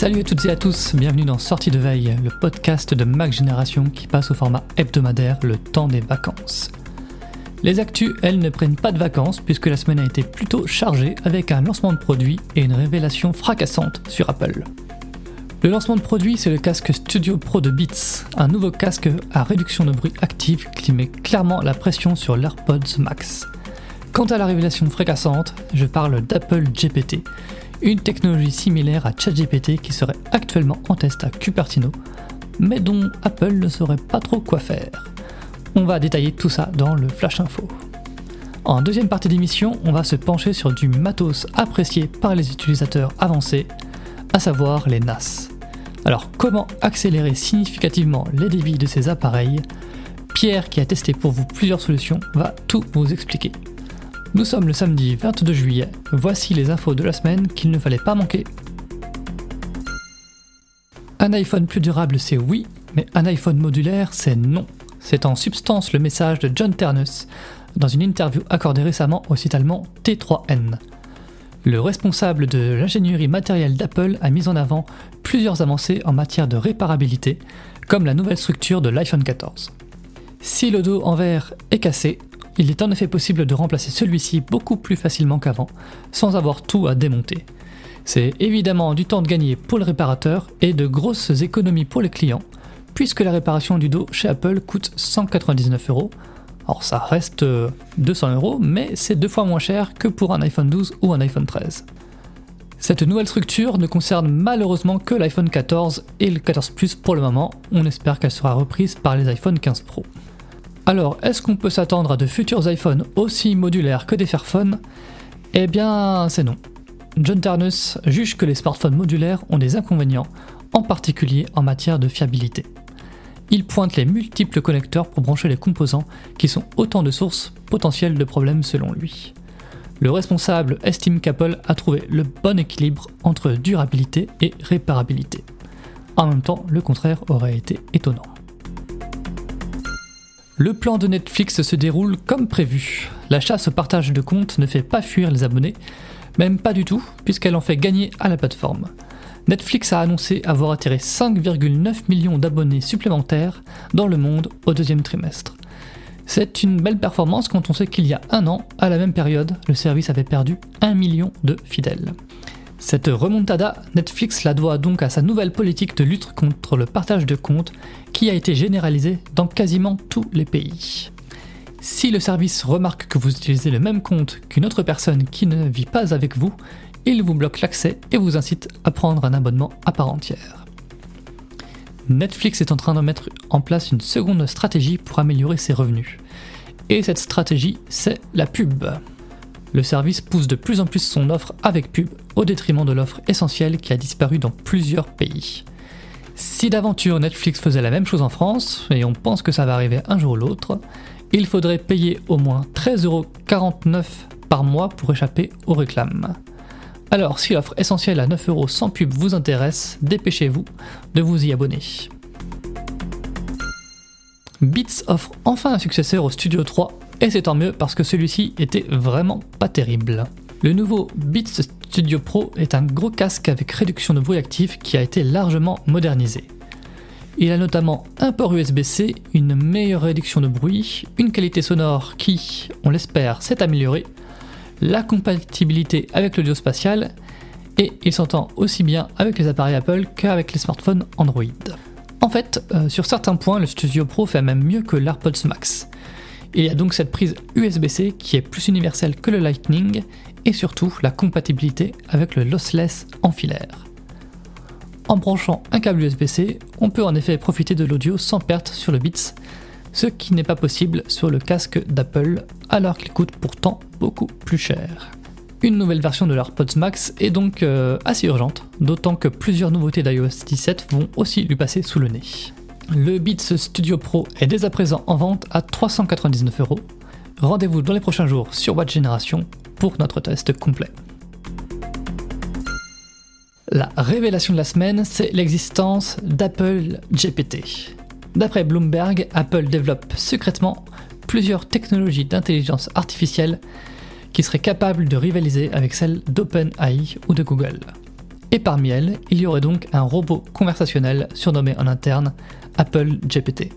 Salut à toutes et à tous, bienvenue dans Sortie de veille, le podcast de Mac Génération qui passe au format hebdomadaire le temps des vacances. Les actus, elles, ne prennent pas de vacances puisque la semaine a été plutôt chargée avec un lancement de produit et une révélation fracassante sur Apple. Le lancement de produit, c'est le casque Studio Pro de Beats, un nouveau casque à réduction de bruit active qui met clairement la pression sur l'AirPods Max. Quant à la révélation fracassante, je parle d'Apple GPT, une technologie similaire à ChatGPT qui serait actuellement en test à Cupertino, mais dont Apple ne saurait pas trop quoi faire. On va détailler tout ça dans le Flash Info. En deuxième partie d'émission, on va se pencher sur du matos apprécié par les utilisateurs avancés, à savoir les NAS. Alors comment accélérer significativement les débits de ces appareils? Pierre, qui a testé pour vous plusieurs solutions, va tout vous expliquer. Nous sommes le samedi 22 juillet, voici les infos de la semaine qu'il ne fallait pas manquer. Un iPhone plus durable c'est oui, mais un iPhone modulaire c'est non. C'est en substance le message de John Ternus dans une interview accordée récemment au site allemand T3N. Le responsable de l'ingénierie matérielle d'Apple a mis en avant plusieurs avancées en matière de réparabilité, comme la nouvelle structure de l'iPhone 14. Si le dos en verre est cassé, il est en effet possible de remplacer celui-ci beaucoup plus facilement qu'avant, sans avoir tout à démonter. C'est évidemment du temps de gagner pour le réparateur et de grosses économies pour les clients, puisque la réparation du dos chez Apple coûte 199 euros. Alors ça reste 200 euros, mais c'est deux fois moins cher que pour un iPhone 12 ou un iPhone 13. Cette nouvelle structure ne concerne malheureusement que l'iPhone 14 et le 14 Plus pour le moment, on espère qu'elle sera reprise par les iPhone 15 Pro. Alors, est-ce qu'on peut s'attendre à de futurs iPhones aussi modulaires que des Fairphones Eh bien, c'est non. John Ternus juge que les smartphones modulaires ont des inconvénients, en particulier en matière de fiabilité. Il pointe les multiples connecteurs pour brancher les composants qui sont autant de sources potentielles de problèmes selon lui. Le responsable estime qu'Apple a trouvé le bon équilibre entre durabilité et réparabilité. En même temps, le contraire aurait été étonnant. Le plan de Netflix se déroule comme prévu. La chasse au partage de comptes ne fait pas fuir les abonnés, même pas du tout, puisqu'elle en fait gagner à la plateforme. Netflix a annoncé avoir attiré 5,9 millions d'abonnés supplémentaires dans le monde au deuxième trimestre. C'est une belle performance quand on sait qu'il y a un an, à la même période, le service avait perdu 1 million de fidèles. Cette remontada, Netflix la doit donc à sa nouvelle politique de lutte contre le partage de comptes qui a été généralisée dans quasiment tous les pays. Si le service remarque que vous utilisez le même compte qu'une autre personne qui ne vit pas avec vous, il vous bloque l'accès et vous incite à prendre un abonnement à part entière. Netflix est en train de mettre en place une seconde stratégie pour améliorer ses revenus. Et cette stratégie, c'est la pub. Le service pousse de plus en plus son offre avec pub au détriment de l'offre essentielle qui a disparu dans plusieurs pays. Si d'aventure Netflix faisait la même chose en France, et on pense que ça va arriver un jour ou l'autre, il faudrait payer au moins 13,49€ par mois pour échapper aux réclames. Alors si l'offre essentielle à 9€ sans pub vous intéresse, dépêchez-vous de vous y abonner. Beats offre enfin un successeur au Studio 3, et c'est tant mieux parce que celui-ci était vraiment pas terrible. Le nouveau Beats Studio Pro est un gros casque avec réduction de bruit actif qui a été largement modernisé. Il a notamment un port USB-C, une meilleure réduction de bruit, une qualité sonore qui, on l'espère, s'est améliorée, la compatibilité avec l'audio spatial, et il s'entend aussi bien avec les appareils Apple qu'avec les smartphones Android. En fait, euh, sur certains points, le Studio Pro fait même mieux que l'AirPods Max. Il y a donc cette prise USB-C qui est plus universelle que le Lightning et surtout la compatibilité avec le lossless en filaire. En branchant un câble USB-C, on peut en effet profiter de l'audio sans perte sur le Beats, ce qui n'est pas possible sur le casque d'Apple alors qu'il coûte pourtant beaucoup plus cher. Une nouvelle version de l'AirPods Max est donc euh, assez urgente, d'autant que plusieurs nouveautés d'iOS 17 vont aussi lui passer sous le nez. Le Beats Studio Pro est dès à présent en vente à 399 euros. Rendez-vous dans les prochains jours sur Watch Generation pour notre test complet. La révélation de la semaine, c'est l'existence d'Apple GPT. D'après Bloomberg, Apple développe secrètement plusieurs technologies d'intelligence artificielle qui seraient capables de rivaliser avec celles d'OpenAI ou de Google. Et parmi elles, il y aurait donc un robot conversationnel surnommé en interne Apple GPT.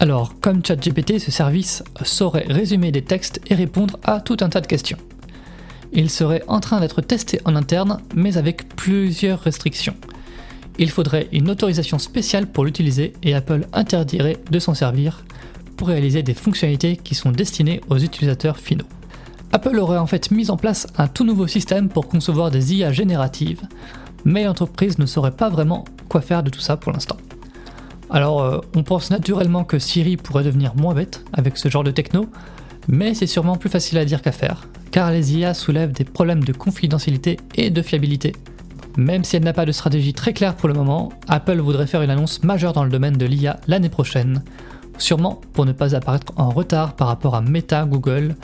Alors, comme ChatGPT, ce service saurait résumer des textes et répondre à tout un tas de questions il serait en train d'être testé en interne, mais avec plusieurs restrictions. Il faudrait une autorisation spéciale pour l'utiliser et Apple interdirait de s'en servir pour réaliser des fonctionnalités qui sont destinées aux utilisateurs finaux. Apple aurait en fait mis en place un tout nouveau système pour concevoir des IA génératives, mais l'entreprise ne saurait pas vraiment quoi faire de tout ça pour l'instant. Alors euh, on pense naturellement que Siri pourrait devenir moins bête avec ce genre de techno, mais c'est sûrement plus facile à dire qu'à faire, car les IA soulèvent des problèmes de confidentialité et de fiabilité. Même si elle n'a pas de stratégie très claire pour le moment, Apple voudrait faire une annonce majeure dans le domaine de l'IA l'année prochaine, sûrement pour ne pas apparaître en retard par rapport à Meta, Google,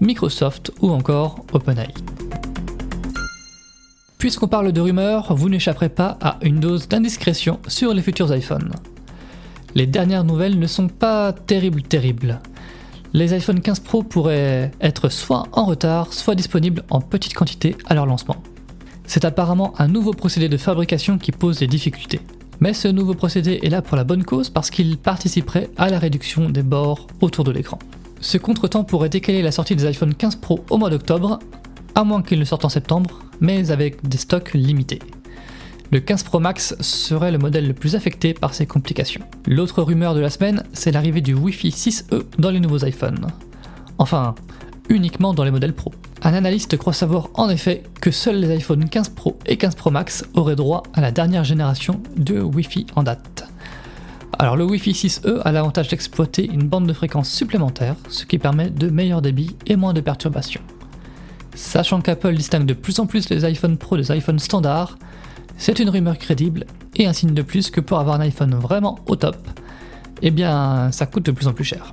Microsoft ou encore OpenAI. Puisqu'on parle de rumeurs, vous n'échapperez pas à une dose d'indiscrétion sur les futurs iPhones. Les dernières nouvelles ne sont pas terribles terribles les iPhone 15 Pro pourraient être soit en retard, soit disponibles en petite quantité à leur lancement. C'est apparemment un nouveau procédé de fabrication qui pose des difficultés. Mais ce nouveau procédé est là pour la bonne cause parce qu'il participerait à la réduction des bords autour de l'écran. Ce contretemps pourrait décaler la sortie des iPhone 15 Pro au mois d'octobre, à moins qu'ils ne sortent en septembre, mais avec des stocks limités. Le 15 Pro Max serait le modèle le plus affecté par ces complications. L'autre rumeur de la semaine, c'est l'arrivée du Wi-Fi 6E dans les nouveaux iPhones. Enfin, uniquement dans les modèles Pro. Un analyste croit savoir en effet que seuls les iPhone 15 Pro et 15 Pro Max auraient droit à la dernière génération de Wi-Fi en date. Alors le Wi-Fi 6E a l'avantage d'exploiter une bande de fréquence supplémentaire, ce qui permet de meilleurs débits et moins de perturbations. Sachant qu'Apple distingue de plus en plus les iPhone Pro des iPhones standards, c'est une rumeur crédible et un signe de plus que pour avoir un iPhone vraiment au top, eh bien ça coûte de plus en plus cher.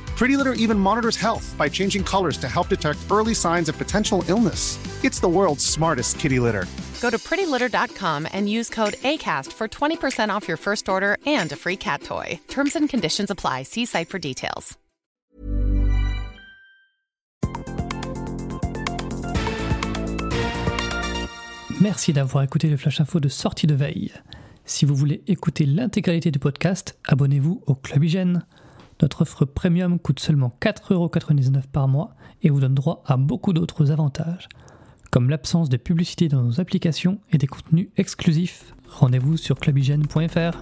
Pretty Litter even monitors health by changing colors to help detect early signs of potential illness. It's the world's smartest kitty litter. Go to prettylitter.com and use code ACAST for 20% off your first order and a free cat toy. Terms and conditions apply. See site for details. Merci d'avoir écouté le Flash Info de sortie de veille. Si vous voulez écouter l'intégralité du podcast, abonnez-vous au Club Hygiène. Notre offre premium coûte seulement 4,99€ par mois et vous donne droit à beaucoup d'autres avantages, comme l'absence de publicité dans nos applications et des contenus exclusifs. Rendez-vous sur clubhygiène.fr.